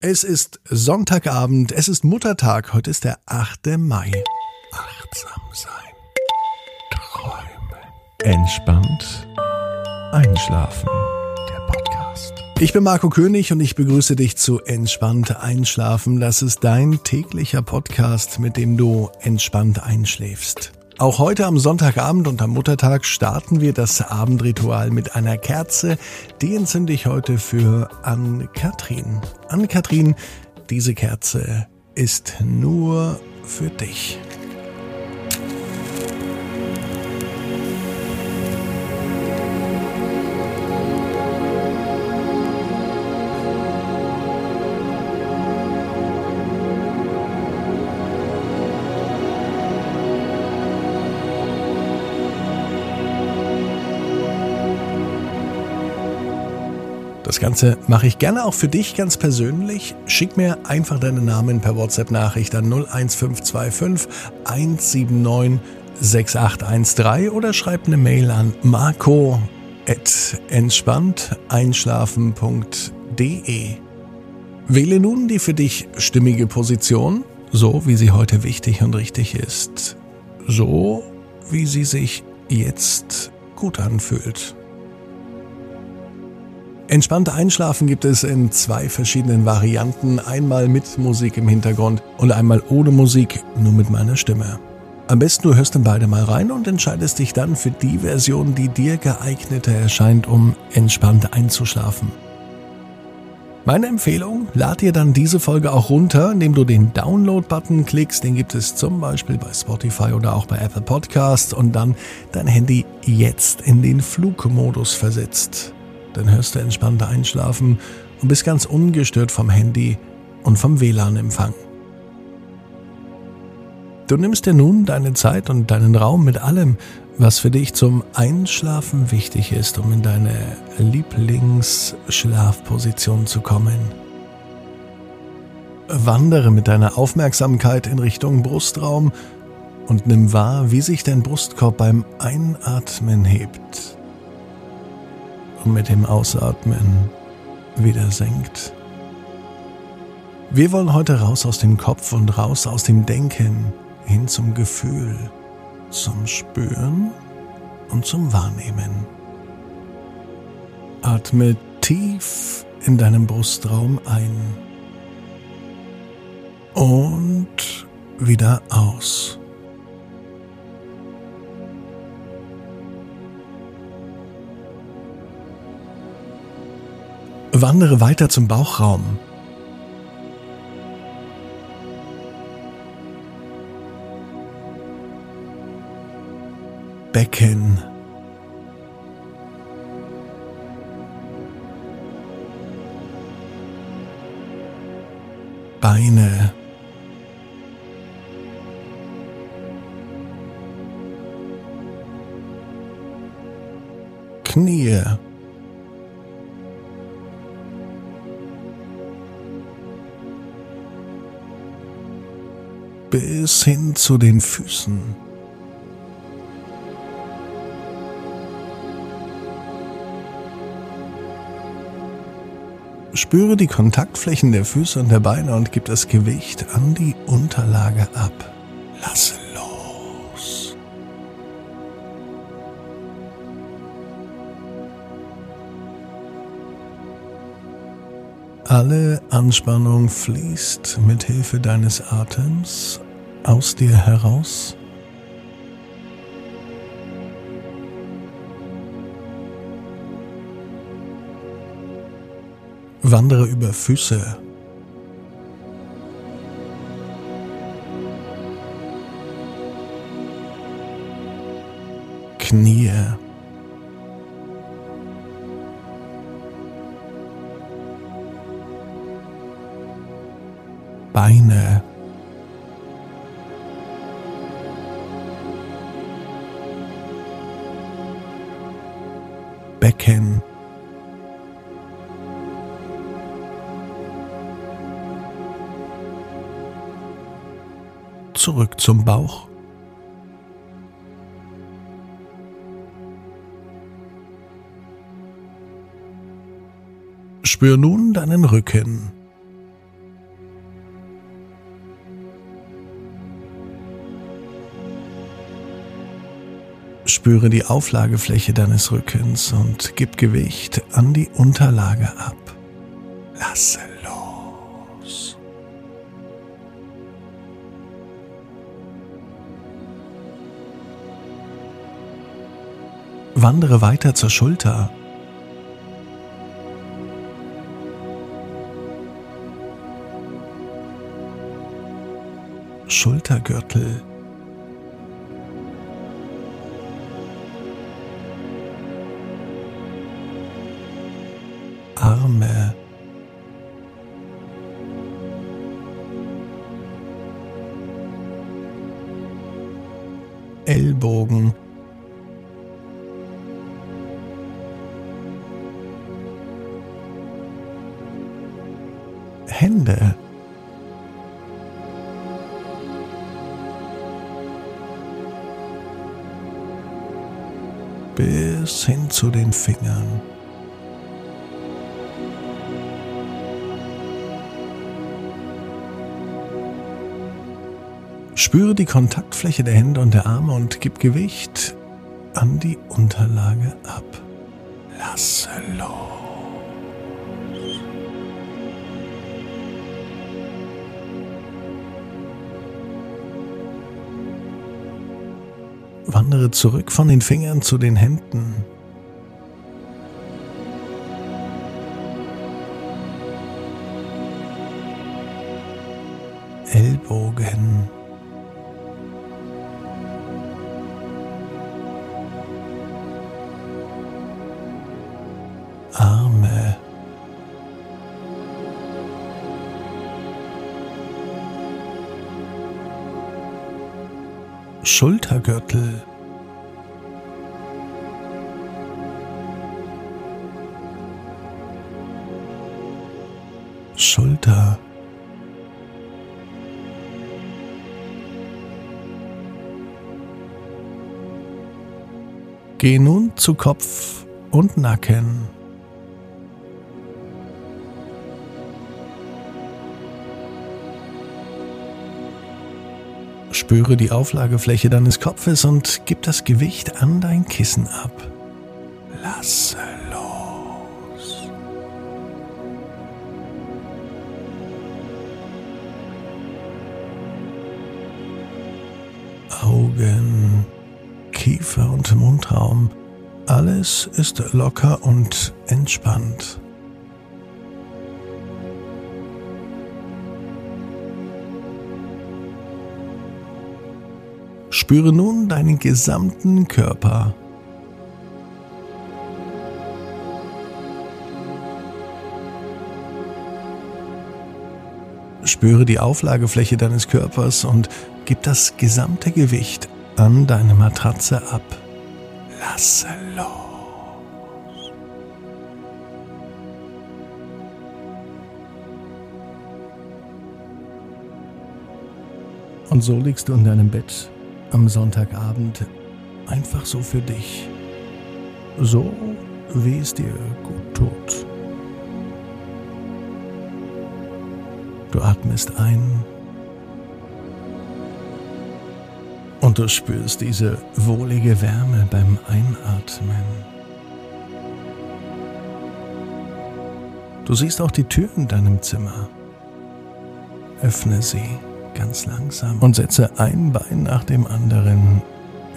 Es ist Sonntagabend, es ist Muttertag, heute ist der 8. Mai. Achtsam sein. Träumen. Entspannt. Einschlafen. Der Podcast. Ich bin Marco König und ich begrüße dich zu Entspannt Einschlafen. Das ist dein täglicher Podcast, mit dem du entspannt einschläfst. Auch heute am Sonntagabend und am Muttertag starten wir das Abendritual mit einer Kerze. Die entzünde ich heute für Ann-Kathrin. Ann-Kathrin, diese Kerze ist nur für dich. Das Ganze mache ich gerne auch für dich ganz persönlich. Schick mir einfach deinen Namen per WhatsApp-Nachricht an 01525 179 6813 oder schreib eine Mail an marco entspannteinschlafen.de. Wähle nun die für dich stimmige Position, so wie sie heute wichtig und richtig ist. So wie sie sich jetzt gut anfühlt. Entspannte Einschlafen gibt es in zwei verschiedenen Varianten. Einmal mit Musik im Hintergrund und einmal ohne Musik, nur mit meiner Stimme. Am besten du hörst in beide mal rein und entscheidest dich dann für die Version, die dir geeigneter erscheint, um entspannt einzuschlafen. Meine Empfehlung, lad dir dann diese Folge auch runter, indem du den Download-Button klickst. Den gibt es zum Beispiel bei Spotify oder auch bei Apple Podcasts und dann dein Handy jetzt in den Flugmodus versetzt dann hörst du entspannter einschlafen und bist ganz ungestört vom Handy und vom WLAN-Empfang. Du nimmst dir nun deine Zeit und deinen Raum mit allem, was für dich zum Einschlafen wichtig ist, um in deine Lieblingsschlafposition zu kommen. Wandere mit deiner Aufmerksamkeit in Richtung Brustraum und nimm wahr, wie sich dein Brustkorb beim Einatmen hebt und mit dem Ausatmen wieder senkt. Wir wollen heute raus aus dem Kopf und raus aus dem Denken hin zum Gefühl, zum Spüren und zum Wahrnehmen. Atme tief in deinem Brustraum ein und wieder aus. Wandere weiter zum Bauchraum. Becken. Beine. Knie. Bis hin zu den Füßen. Spüre die Kontaktflächen der Füße und der Beine und gib das Gewicht an die Unterlage ab. Lasse Alle Anspannung fließt mit Hilfe deines Atems aus dir heraus. Wandere über Füße. Knie. Beine. Becken. Zurück zum Bauch. Spür nun deinen Rücken. Spüre die Auflagefläche deines Rückens und gib Gewicht an die Unterlage ab. Lasse los. Wandere weiter zur Schulter. Schultergürtel. Ellbogen. Hände. Bis hin zu den Fingern. Spüre die Kontaktfläche der Hände und der Arme und gib Gewicht an die Unterlage ab. Lasse los. Wandere zurück von den Fingern zu den Händen. Ellbogen. Schultergürtel. Schulter. Geh nun zu Kopf und Nacken. Spüre die Auflagefläche deines Kopfes und gib das Gewicht an dein Kissen ab. Lasse los. Augen, Kiefer und Mundraum, alles ist locker und entspannt. Spüre nun deinen gesamten Körper. Spüre die Auflagefläche deines Körpers und gib das gesamte Gewicht an deine Matratze ab. Lasse los. Und so liegst du in deinem Bett am Sonntagabend einfach so für dich. So, wie es dir gut tut. Du atmest ein und du spürst diese wohlige Wärme beim Einatmen. Du siehst auch die Tür in deinem Zimmer. Öffne sie ganz langsam und setze ein Bein nach dem anderen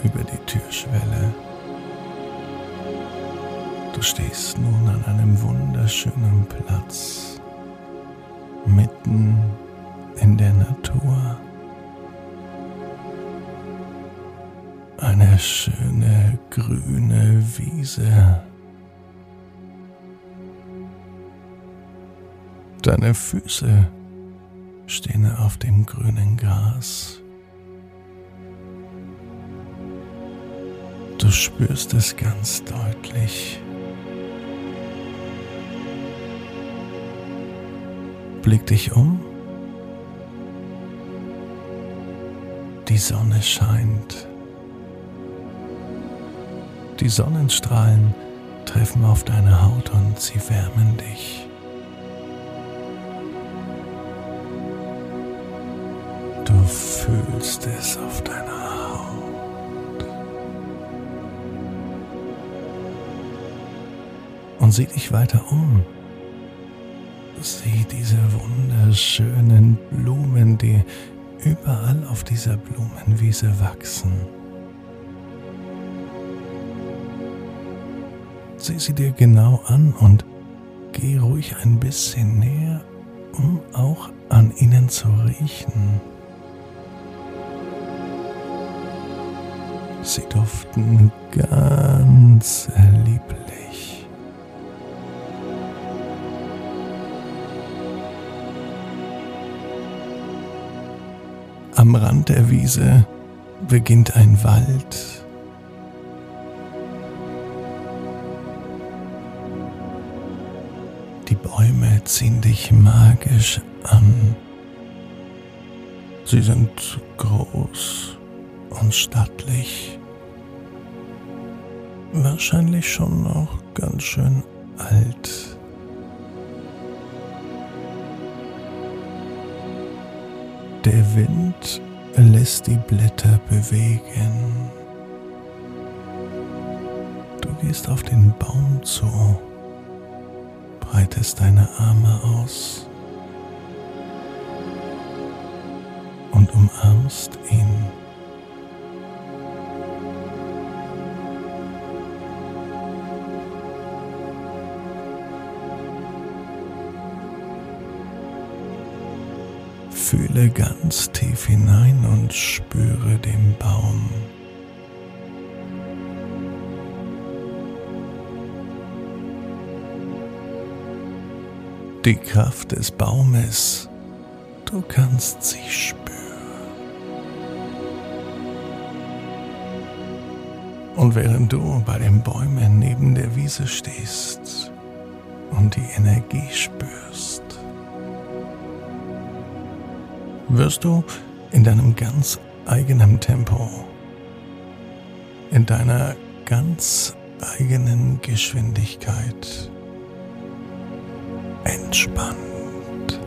über die Türschwelle. Du stehst nun an einem wunderschönen Platz, mitten in der Natur. Eine schöne grüne Wiese. Deine Füße stehen auf dem grünen Gras. Du spürst es ganz deutlich. Blick dich um. Die Sonne scheint. Die Sonnenstrahlen treffen auf deine Haut und sie wärmen dich. Du fühlst es auf deiner Haut. Und sieh dich weiter um. Sieh diese wunderschönen Blumen, die überall auf dieser Blumenwiese wachsen. Sieh sie dir genau an und geh ruhig ein bisschen näher, um auch an ihnen zu riechen. Sie duften ganz lieblich. Am Rand der Wiese beginnt ein Wald. Die Bäume ziehen dich magisch an. Sie sind groß und stattlich. Wahrscheinlich schon noch ganz schön alt. Der Wind lässt die Blätter bewegen. Du gehst auf den Baum zu, breitest deine Arme aus und umarmst ihn. Fühle ganz tief hinein und spüre den Baum. Die Kraft des Baumes, du kannst sie spüren. Und während du bei den Bäumen neben der Wiese stehst und die Energie spürst, wirst du in deinem ganz eigenen Tempo, in deiner ganz eigenen Geschwindigkeit entspannt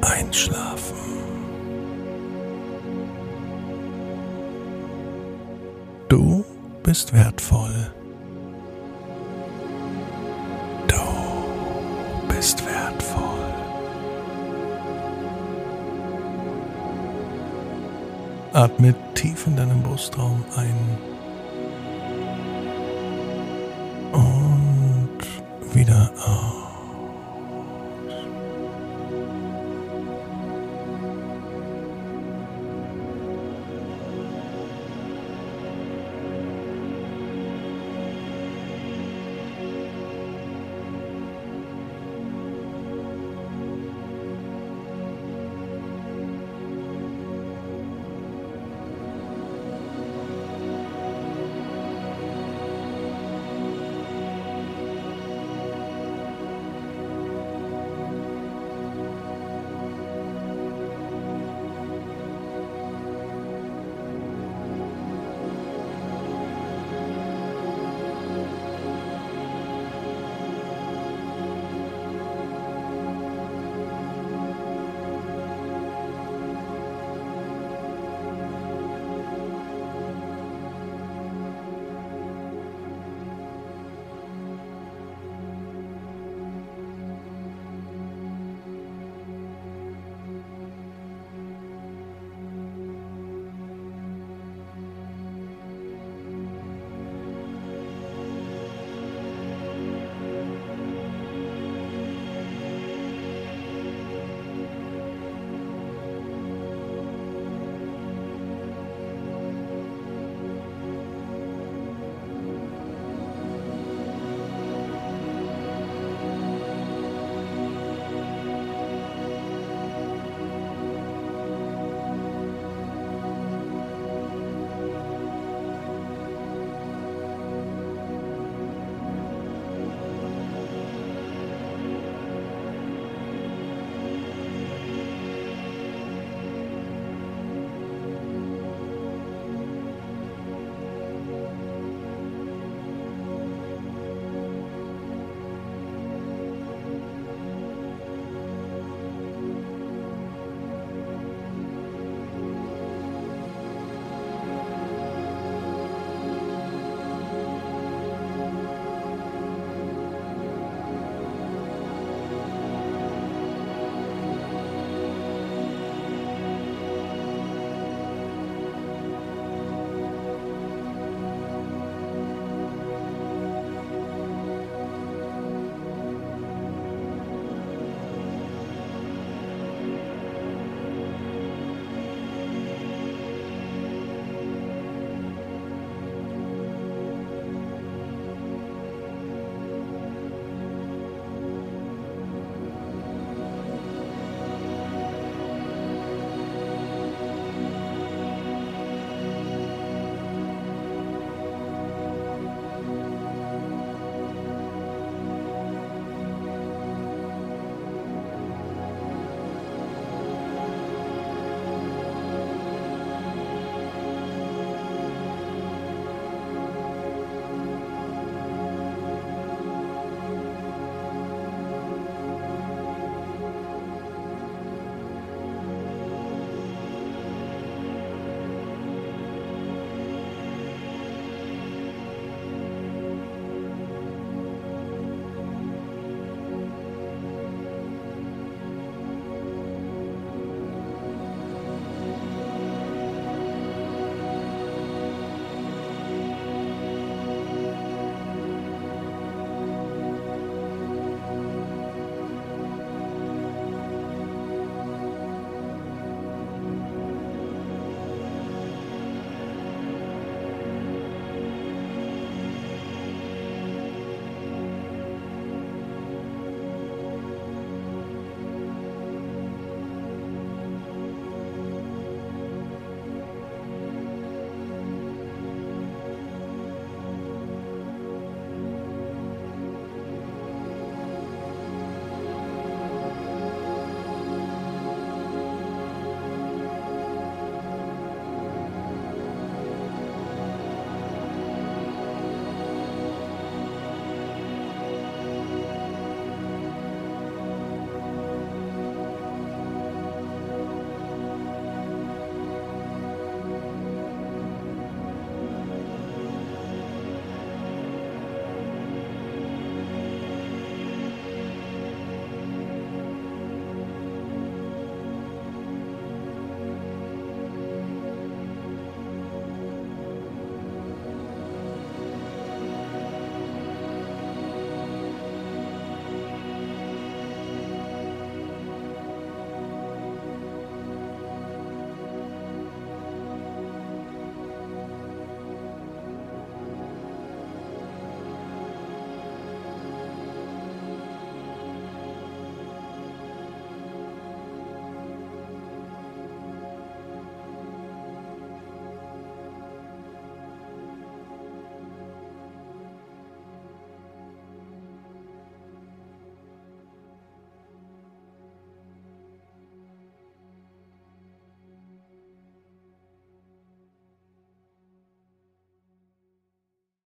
einschlafen. Du bist wertvoll. Atme tief in deinem Brustraum ein und wieder aus.